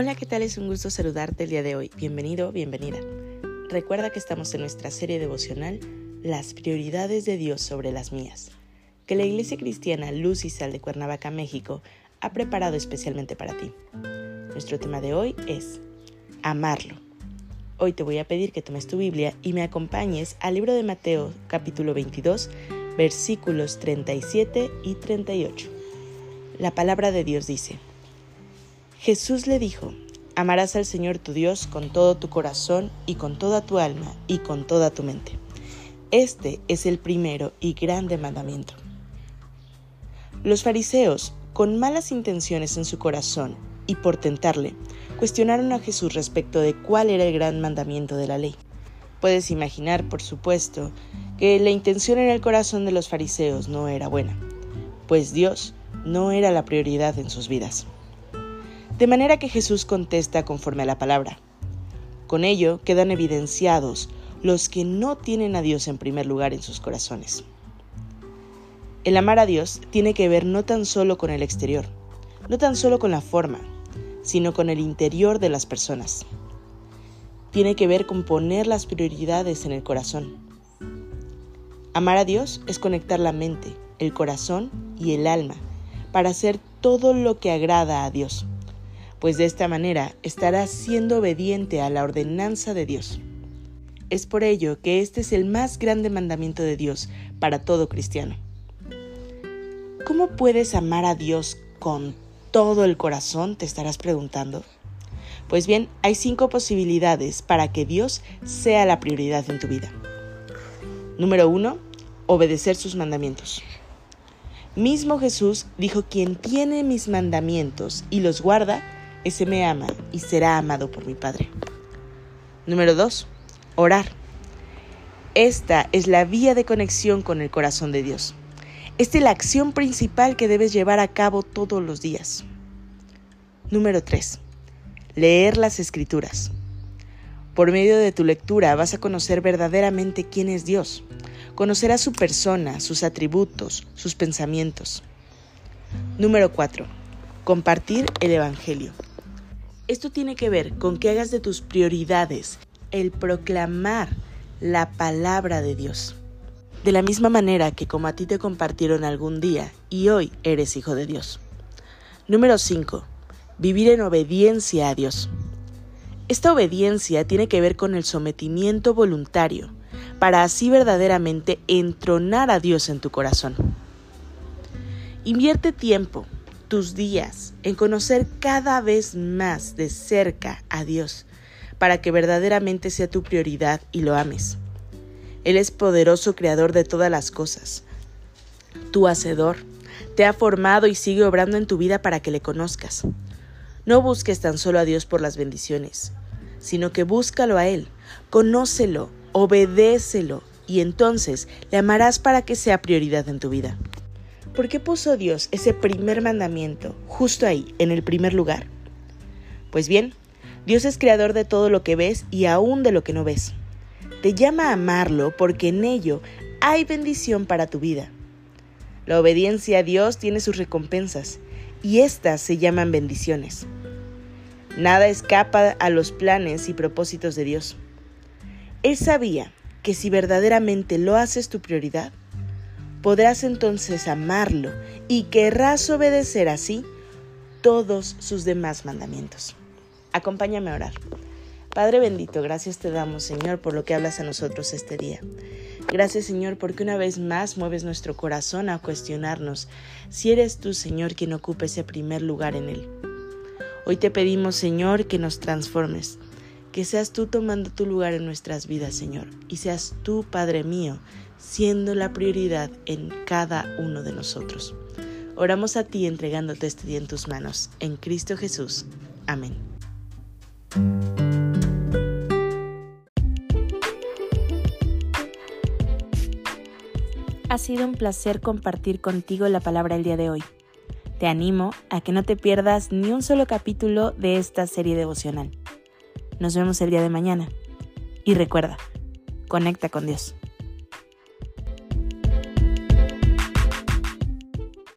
Hola, ¿qué tal? Es un gusto saludarte el día de hoy. Bienvenido, bienvenida. Recuerda que estamos en nuestra serie devocional Las prioridades de Dios sobre las mías, que la Iglesia Cristiana Luz y Sal de Cuernavaca, México, ha preparado especialmente para ti. Nuestro tema de hoy es Amarlo. Hoy te voy a pedir que tomes tu Biblia y me acompañes al libro de Mateo capítulo 22, versículos 37 y 38. La palabra de Dios dice, Jesús le dijo, amarás al Señor tu Dios con todo tu corazón y con toda tu alma y con toda tu mente. Este es el primero y grande mandamiento. Los fariseos, con malas intenciones en su corazón y por tentarle, cuestionaron a Jesús respecto de cuál era el gran mandamiento de la ley. Puedes imaginar, por supuesto, que la intención en el corazón de los fariseos no era buena, pues Dios no era la prioridad en sus vidas. De manera que Jesús contesta conforme a la palabra. Con ello quedan evidenciados los que no tienen a Dios en primer lugar en sus corazones. El amar a Dios tiene que ver no tan solo con el exterior, no tan solo con la forma, sino con el interior de las personas. Tiene que ver con poner las prioridades en el corazón. Amar a Dios es conectar la mente, el corazón y el alma para hacer todo lo que agrada a Dios pues de esta manera estarás siendo obediente a la ordenanza de Dios. Es por ello que este es el más grande mandamiento de Dios para todo cristiano. ¿Cómo puedes amar a Dios con todo el corazón? Te estarás preguntando. Pues bien, hay cinco posibilidades para que Dios sea la prioridad en tu vida. Número uno, obedecer sus mandamientos. Mismo Jesús dijo, quien tiene mis mandamientos y los guarda, ese me ama y será amado por mi Padre. Número 2. Orar. Esta es la vía de conexión con el corazón de Dios. Esta es la acción principal que debes llevar a cabo todos los días. Número 3. Leer las escrituras. Por medio de tu lectura vas a conocer verdaderamente quién es Dios. Conocerás su persona, sus atributos, sus pensamientos. Número 4. Compartir el Evangelio. Esto tiene que ver con que hagas de tus prioridades el proclamar la palabra de Dios. De la misma manera que como a ti te compartieron algún día y hoy eres hijo de Dios. Número 5. Vivir en obediencia a Dios. Esta obediencia tiene que ver con el sometimiento voluntario, para así verdaderamente entronar a Dios en tu corazón. Invierte tiempo, tus días en conocer cada vez más de cerca a Dios, para que verdaderamente sea tu prioridad y lo ames. Él es poderoso creador de todas las cosas, tu hacedor, te ha formado y sigue obrando en tu vida para que le conozcas. No busques tan solo a Dios por las bendiciones, sino que búscalo a Él, conócelo, obedécelo, y entonces le amarás para que sea prioridad en tu vida. ¿Por qué puso Dios ese primer mandamiento justo ahí, en el primer lugar? Pues bien, Dios es creador de todo lo que ves y aún de lo que no ves. Te llama a amarlo porque en ello hay bendición para tu vida. La obediencia a Dios tiene sus recompensas y éstas se llaman bendiciones. Nada escapa a los planes y propósitos de Dios. Él sabía que si verdaderamente lo haces tu prioridad, podrás entonces amarlo y querrás obedecer así todos sus demás mandamientos. Acompáñame a orar. Padre bendito, gracias te damos, Señor, por lo que hablas a nosotros este día. Gracias, Señor, porque una vez más mueves nuestro corazón a cuestionarnos si eres tú, Señor, quien ocupa ese primer lugar en él. Hoy te pedimos, Señor, que nos transformes, que seas tú tomando tu lugar en nuestras vidas, Señor, y seas tú, Padre mío, siendo la prioridad en cada uno de nosotros. Oramos a ti entregándote este día en tus manos. En Cristo Jesús. Amén. Ha sido un placer compartir contigo la palabra el día de hoy. Te animo a que no te pierdas ni un solo capítulo de esta serie devocional. Nos vemos el día de mañana. Y recuerda, conecta con Dios.